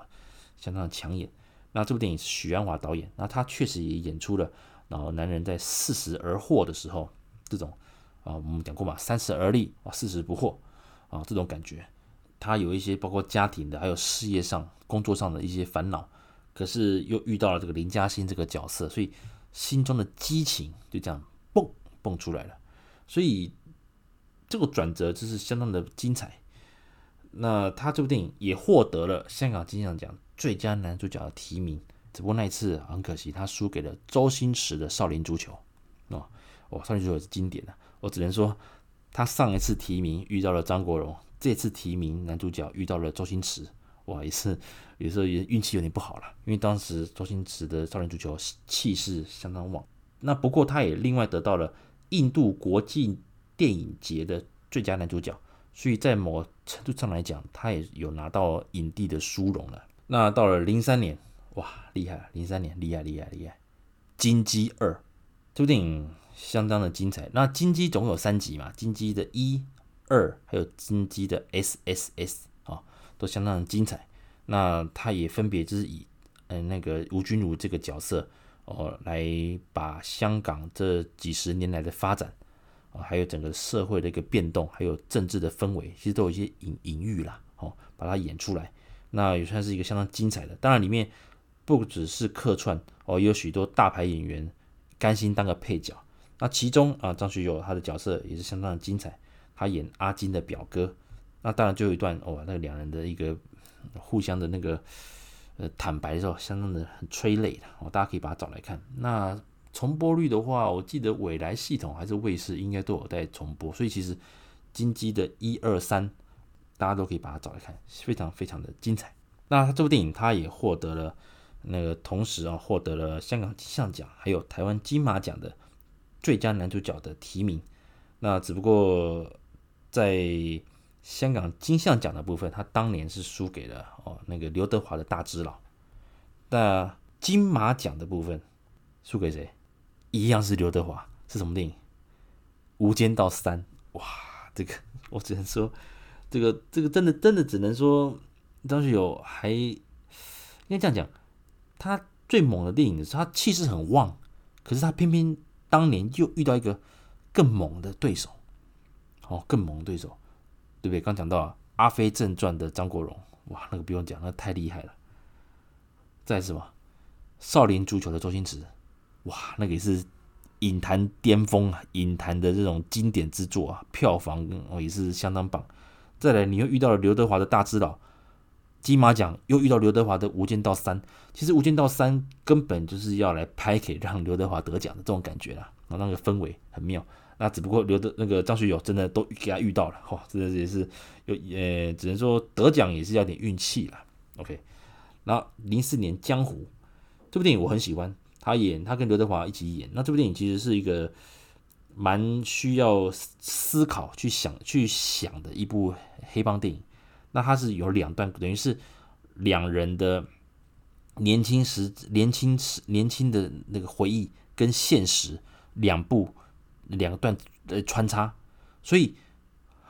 相当的抢眼。那这部电影是许鞍华导演，那他确实也演出了，然后男人在四十而惑的时候，这种啊，我们讲过嘛，三十而立啊，四十不惑啊，这种感觉。他有一些包括家庭的，还有事业上、工作上的一些烦恼。可是又遇到了这个林嘉欣这个角色，所以心中的激情就这样蹦蹦出来了。所以这个转折就是相当的精彩。那他这部电影也获得了香港金像奖最佳男主角的提名，只不过那一次很可惜，他输给了周星驰的《少林足球》哦。哦，《少林足球》是经典的，我只能说他上一次提名遇到了张国荣，这次提名男主角遇到了周星驰。哇，也是有时候也运气有点不好了，因为当时周星驰的《少林足球》气势相当旺。那不过他也另外得到了印度国际电影节的最佳男主角，所以在某程度上来讲，他也有拿到影帝的殊荣了。那到了零三年，哇，厉害了！零三年厉害厉害厉害，《金鸡二》这部电影相当的精彩。那《金鸡》总有三集嘛，《金鸡》的一、二，还有《金鸡》的 SSS。都相当的精彩，那他也分别就是以，嗯，那个吴君如这个角色，哦，来把香港这几十年来的发展啊，还有整个社会的一个变动，还有政治的氛围，其实都有一些隐隐喻啦，哦，把它演出来，那也算是一个相当精彩的。当然里面不只是客串哦，也有许多大牌演员甘心当个配角。那其中啊，张学友他的角色也是相当的精彩，他演阿金的表哥。那当然就有一段哦，那两人的一个互相的那个呃坦白的时候，相当的很催泪的哦，大家可以把它找来看。那重播率的话，我记得未来系统还是卫视应该都有在重播，所以其实金鸡的一二三，大家都可以把它找来看，非常非常的精彩。那他这部电影它也获得了那个同时啊，获得了香港金像奖还有台湾金马奖的最佳男主角的提名。那只不过在香港金像奖的部分，他当年是输给了哦那个刘德华的大只佬。那金马奖的部分输给谁？一样是刘德华。是什么电影？《无间道三》。哇，这个我只能说，这个这个真的真的只能说张学友还应该这样讲，他最猛的电影的是他气势很旺，可是他偏偏当年又遇到一个更猛的对手，哦，更猛的对手。对不对？刚讲到《阿飞正传》的张国荣，哇，那个不用讲，那太厉害了。再什么？少林足球的周星驰，哇，那个也是影坛巅峰啊，影坛的这种经典之作啊，票房也是相当棒。再来，你又遇到了刘德华的大只佬，金马奖又遇到刘德华的《无间道三》，其实《无间道三》根本就是要来拍给让刘德华得奖的这种感觉啦，然后那个氛围很妙。那只不过刘德那个张学友真的都给他遇到了，哈，真的也是有，呃，只能说得奖也是要点运气了。OK，那零四年《江湖》这部电影我很喜欢，他演他跟刘德华一起演。那这部电影其实是一个蛮需要思考、去想、去想的一部黑帮电影。那它是有两段，等于是两人的年轻时、年轻时、年轻的那个回忆跟现实两部。两个段的穿插，所以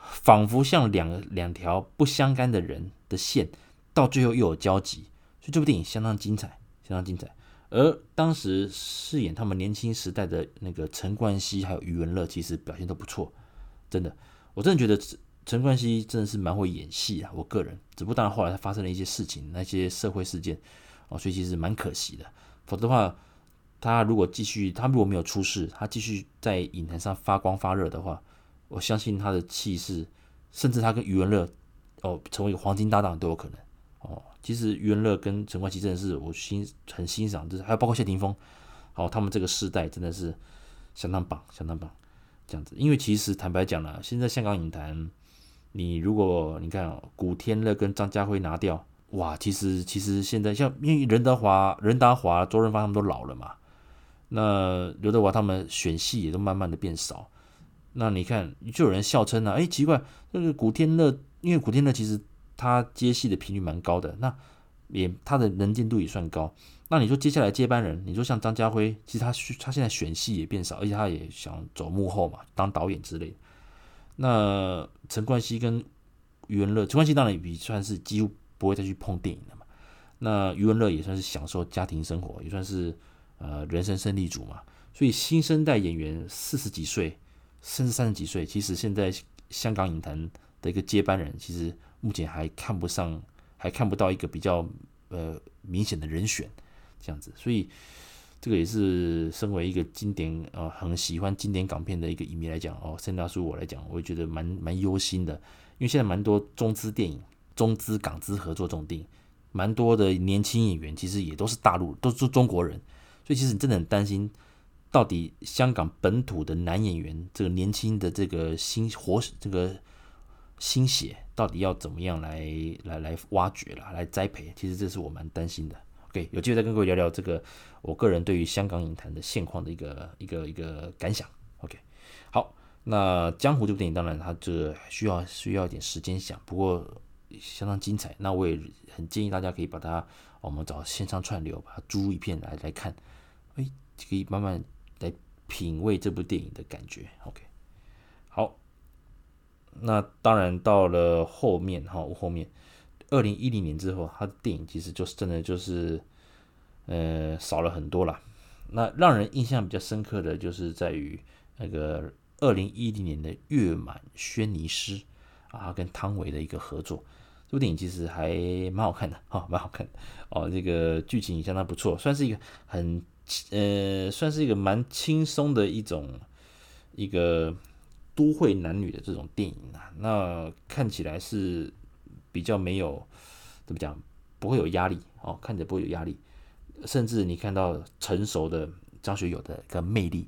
仿佛像两个两条不相干的人的线，到最后又有交集，所以这部电影相当精彩，相当精彩。而当时饰演他们年轻时代的那个陈冠希还有余文乐，其实表现都不错，真的，我真的觉得陈冠希真的是蛮会演戏啊。我个人，只不过当然后来他发生了一些事情，那些社会事件哦，所以其实蛮可惜的，否则的话。他如果继续，他如果没有出事，他继续在影坛上发光发热的话，我相信他的气势，甚至他跟余文乐哦成为一个黄金搭档都有可能哦。其实余文乐跟陈冠希真的是我欣很欣赏，就是还有包括谢霆锋，哦，他们这个世代真的是相当棒，相当棒这样子。因为其实坦白讲了，现在香港影坛，你如果你看、哦、古天乐跟张家辉拿掉，哇，其实其实现在像因为任达华、任达华、周润发他们都老了嘛。那刘德华他们选戏也都慢慢的变少，那你看就有人笑称啊，哎，奇怪，那个古天乐，因为古天乐其实他接戏的频率蛮高的，那也他的能见度也算高。那你说接下来接班人，你说像张家辉，其实他他现在选戏也变少，而且他也想走幕后嘛，当导演之类。那陈冠希跟余文乐，陈冠希当然也算是几乎不会再去碰电影了嘛。那余文乐也算是享受家庭生活，也算是。呃，人生胜利组嘛，所以新生代演员四十几岁，甚至三十几岁，其实现在香港影坛的一个接班人，其实目前还看不上，还看不到一个比较呃明显的人选这样子，所以这个也是身为一个经典呃很喜欢经典港片的一个影迷来讲哦，圣大叔我来讲，我也觉得蛮蛮忧心的，因为现在蛮多中资电影、中资港资合作这种电影，蛮多的年轻演员其实也都是大陆，都是中国人。所以其实你真的很担心，到底香港本土的男演员这个年轻的这个新活这个新血，到底要怎么样来来来挖掘了，来栽培？其实这是我蛮担心的。OK，有机会再跟各位聊聊这个我个人对于香港影坛的现况的一个一个一个感想。OK，好，那江湖这部电影当然它这需要需要一点时间想，不过相当精彩。那我也很建议大家可以把它，我们找线上串流，把它租一片来来看。哎，可以慢慢来品味这部电影的感觉。OK，好，那当然到了后面哈，后面二零一零年之后，他的电影其实就是真的就是呃少了很多了。那让人印象比较深刻的就是在于那个二零一零年的《月满轩尼诗》啊，跟汤唯的一个合作。这部电影其实还蛮好看的哈，蛮好看的哦。这个剧情相当不错，算是一个很呃，算是一个蛮轻松的一种一个都会男女的这种电影啊。那看起来是比较没有怎么讲，不会有压力哦，看着不会有压力。甚至你看到成熟的张学友的一个魅力。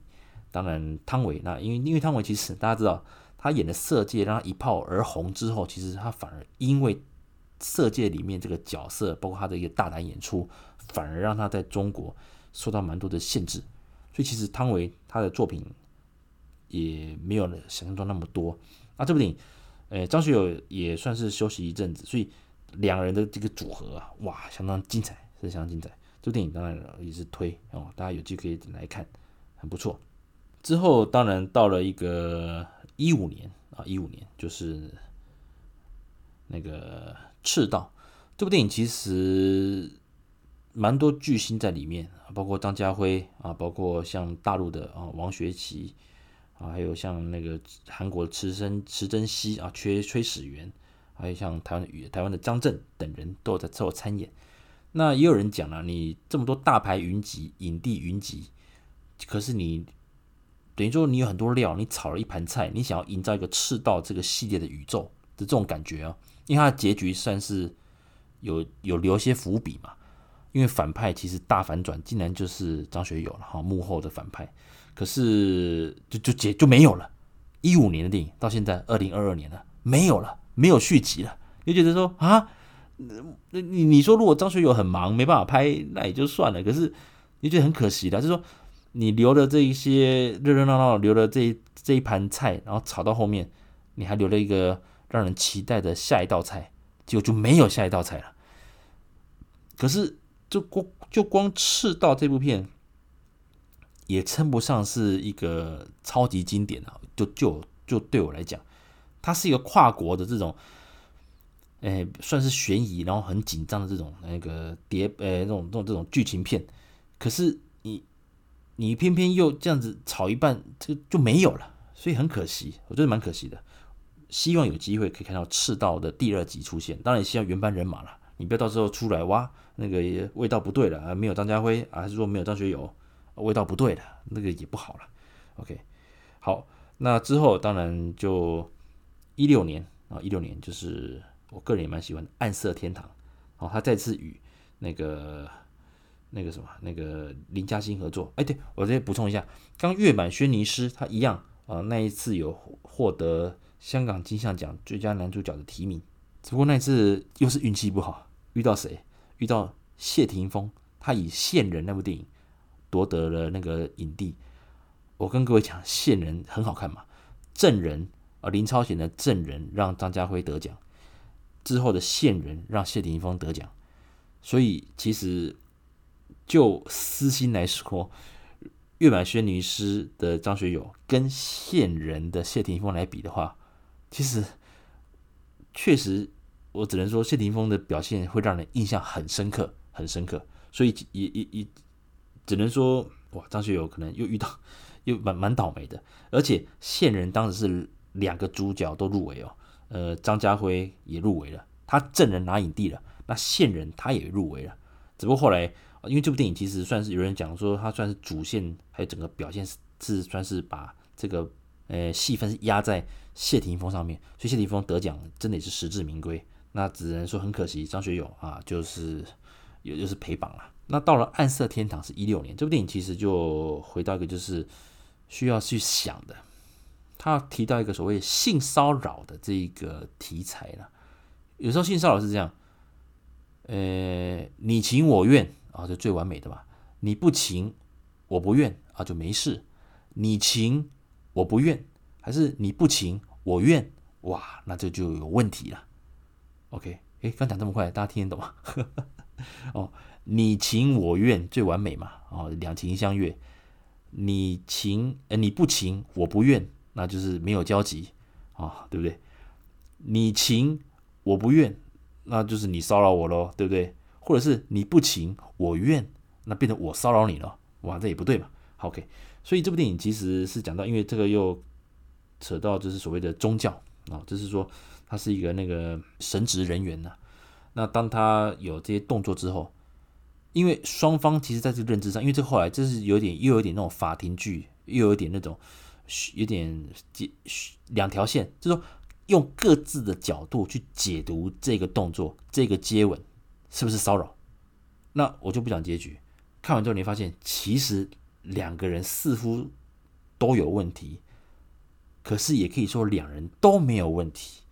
当然汤唯那因为因为汤唯其实大家知道，他演的《色戒》让他一炮而红之后，其实他反而因为色戒里面这个角色，包括他的一个大胆演出，反而让他在中国受到蛮多的限制。所以其实汤唯他的作品也没有想象中那么多。那这部电影，呃，张学友也算是休息一阵子，所以两个人的这个组合啊，哇，相当精彩，是相当精彩。这部电影当然也是推哦，大家有机会可以来看，很不错。之后当然到了一个一五年啊，一五年就是那个。赤道这部电影其实蛮多巨星在里面，包括张家辉啊，包括像大陆的啊王学圻啊，还有像那个韩国的池生池珍熙啊，崔崔始源，还有像台湾的台湾的张震等人都有在做参演。那也有人讲了，你这么多大牌云集、影帝云集，可是你等于说你有很多料，你炒了一盘菜，你想要营造一个赤道这个系列的宇宙的这种感觉啊。因为它的结局算是有有留些伏笔嘛，因为反派其实大反转竟然就是张学友了哈，幕后的反派，可是就就结就没有了。一五年的电影到现在二零二二年了，没有了，没有续集了。你觉得说啊，你你说如果张学友很忙没办法拍，那也就算了。可是你觉得很可惜的，就是说你留了这一些热热闹闹，留了这一这一盘菜，然后炒到后面，你还留了一个。让人期待的下一道菜，结果就没有下一道菜了。可是，就光就光赤道这部片，也称不上是一个超级经典啊。就就就对我来讲，它是一个跨国的这种，哎，算是悬疑，然后很紧张的这种那个谍，呃，这种这种这种剧情片。可是你你偏偏又这样子炒一半，这个就没有了，所以很可惜，我觉得蛮可惜的。希望有机会可以看到《赤道》的第二集出现，当然也希望原班人马了。你不要到时候出来哇，那个味道不对了啊，没有张家辉啊，还是说没有张学友，味道不对了，那个也不好了。OK，好，那之后当然就一六年啊，一六年就是我个人也蛮喜欢《暗色天堂》哦，他再次与那个那个什么那个林嘉欣合作。哎，对我再补充一下，刚月满轩尼诗他一样啊，那一次有获得。香港金像奖最佳男主角的提名，只不过那次又是运气不好，遇到谁？遇到谢霆锋，他以《线人》那部电影夺得了那个影帝。我跟各位讲，《线人》很好看嘛，《证人》啊，林超贤的《证人》让张家辉得奖，之后的《线人》让谢霆锋得奖。所以其实就私心来说，《月满轩尼诗》的张学友跟《线人》的谢霆锋来比的话，其实，确实，我只能说谢霆锋的表现会让人印象很深刻，很深刻。所以也也也只能说，哇，张学友可能又遇到又蛮蛮倒霉的。而且线人当时是两个主角都入围哦，呃，张家辉也入围了，他证人拿影帝了，那线人他也入围了。只不过后来，因为这部电影其实算是有人讲说，他算是主线还有整个表现是是算是把这个。呃，戏份是压在谢霆锋上面，所以谢霆锋得奖真的也是实至名归。那只能说很可惜，张学友啊，就是也就是陪榜了。那到了《暗色天堂》是一六年，这部电影其实就回到一个就是需要去想的，他提到一个所谓性骚扰的这个题材了。有时候性骚扰是这样，呃，你情我愿啊，就最完美的吧。你不情我不愿啊，就没事。你情。我不愿，还是你不情我愿，哇，那这就有问题了。OK，诶，刚讲这么快，大家听得懂吗？哦，你情我愿最完美嘛，哦，两情相悦。你情，呃，你不情我不愿，那就是没有交集啊，对不对？你情我不愿，那就是你骚扰我喽，对不对？或者是你不情我愿，那变成我骚扰你了，哇，这也不对嘛。OK，所以这部电影其实是讲到，因为这个又扯到就是所谓的宗教啊，就是说他是一个那个神职人员呐、那当他有这些动作之后，因为双方其实在这个认知上，因为这后来这是有点又有点那种法庭剧，又有点那种有点接两条线，就是说用各自的角度去解读这个动作，这个接吻是不是骚扰？那我就不讲结局。看完之后，你发现其实。两个人似乎都有问题，可是也可以说两人都没有问题。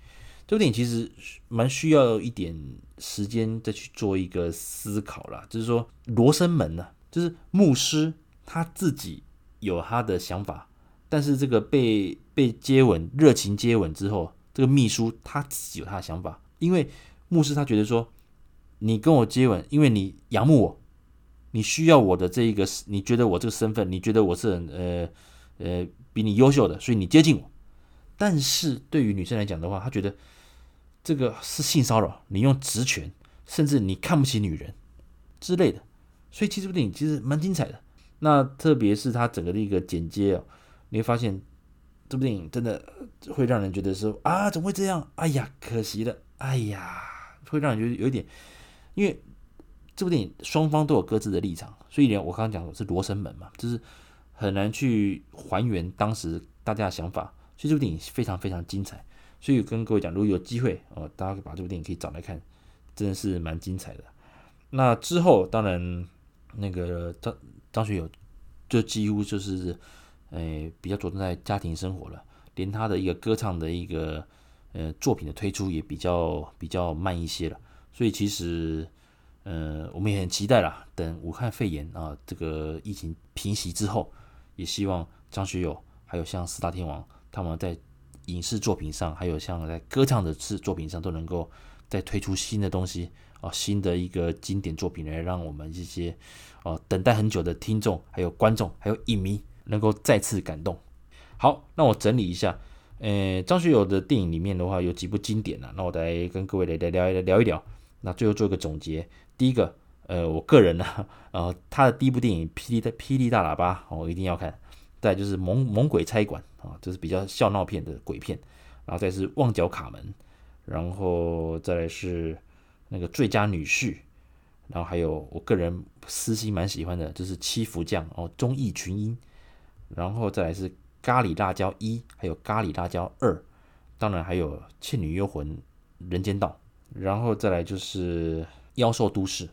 这部电影其实蛮需要一点时间再去做一个思考啦。就是说，罗生门呢、就是牧师他自己有他的想法，但是这个被被接吻、热情接吻之后，这个秘书他自己有他的想法，因为牧师他觉得说，你跟我接吻，因为你仰慕我。你需要我的这一个，你觉得我这个身份，你觉得我是呃呃比你优秀的，所以你接近我。但是对于女生来讲的话，她觉得这个是性骚扰，你用职权，甚至你看不起女人之类的。所以其实这部电影其实蛮精彩的。那特别是它整个的一个剪接哦，你会发现这部电影真的会让人觉得说啊，怎么会这样？哎呀，可惜了。哎呀，会让人觉得有一点，因为。这部电影双方都有各自的立场，所以呢，我刚刚讲的是罗生门嘛，就是很难去还原当时大家的想法。所以这部电影非常非常精彩，所以跟各位讲，如果有机会哦，大家把这部电影可以找来看，真的是蛮精彩的。那之后当然那个张张学友就几乎就是诶比较着重在家庭生活了，连他的一个歌唱的一个呃作品的推出也比较比较慢一些了。所以其实。呃，我们也很期待啦。等武汉肺炎啊这个疫情平息之后，也希望张学友还有像四大天王他们在影视作品上，还有像在歌唱的次作品上，都能够再推出新的东西啊，新的一个经典作品来让我们这些啊等待很久的听众、还有观众、还有影迷能够再次感动。好，那我整理一下，呃，张学友的电影里面的话有几部经典啊，那我来跟各位来聊一聊一聊。那最后做一个总结。第一个，呃，我个人呢，呃，他的第一部电影《霹雳的霹雳大喇叭》，我一定要看。再就是猛猛鬼差馆啊，这是比较笑闹片的鬼片。然后再是旺角卡门，然后再来是那个最佳女婿，然后还有我个人私心蛮喜欢的，就是七福将哦，忠义群英。然后再来是咖喱辣椒一，还有咖喱辣椒二，当然还有倩女幽魂、人间道。然后再来就是。妖兽都市，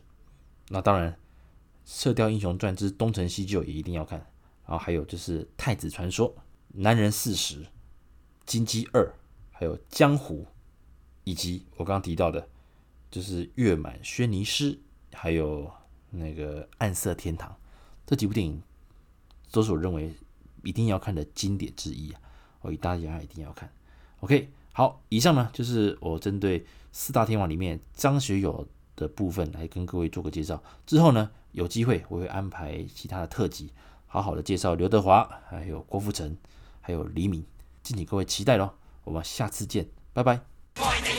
那当然，《射雕英雄传之东成西就》也一定要看。然后还有就是《太子传说》、《男人四十》、《金鸡二》，还有《江湖》，以及我刚刚提到的，就是《月满轩尼诗》，还有那个《暗色天堂》这几部电影，都是我认为一定要看的经典之一啊！我大家一定要看。OK，好，以上呢就是我针对四大天王里面张学友的部分来跟各位做个介绍，之后呢，有机会我会安排其他的特辑，好好的介绍刘德华，还有郭富城，还有黎明，敬请各位期待喽。我们下次见，拜拜。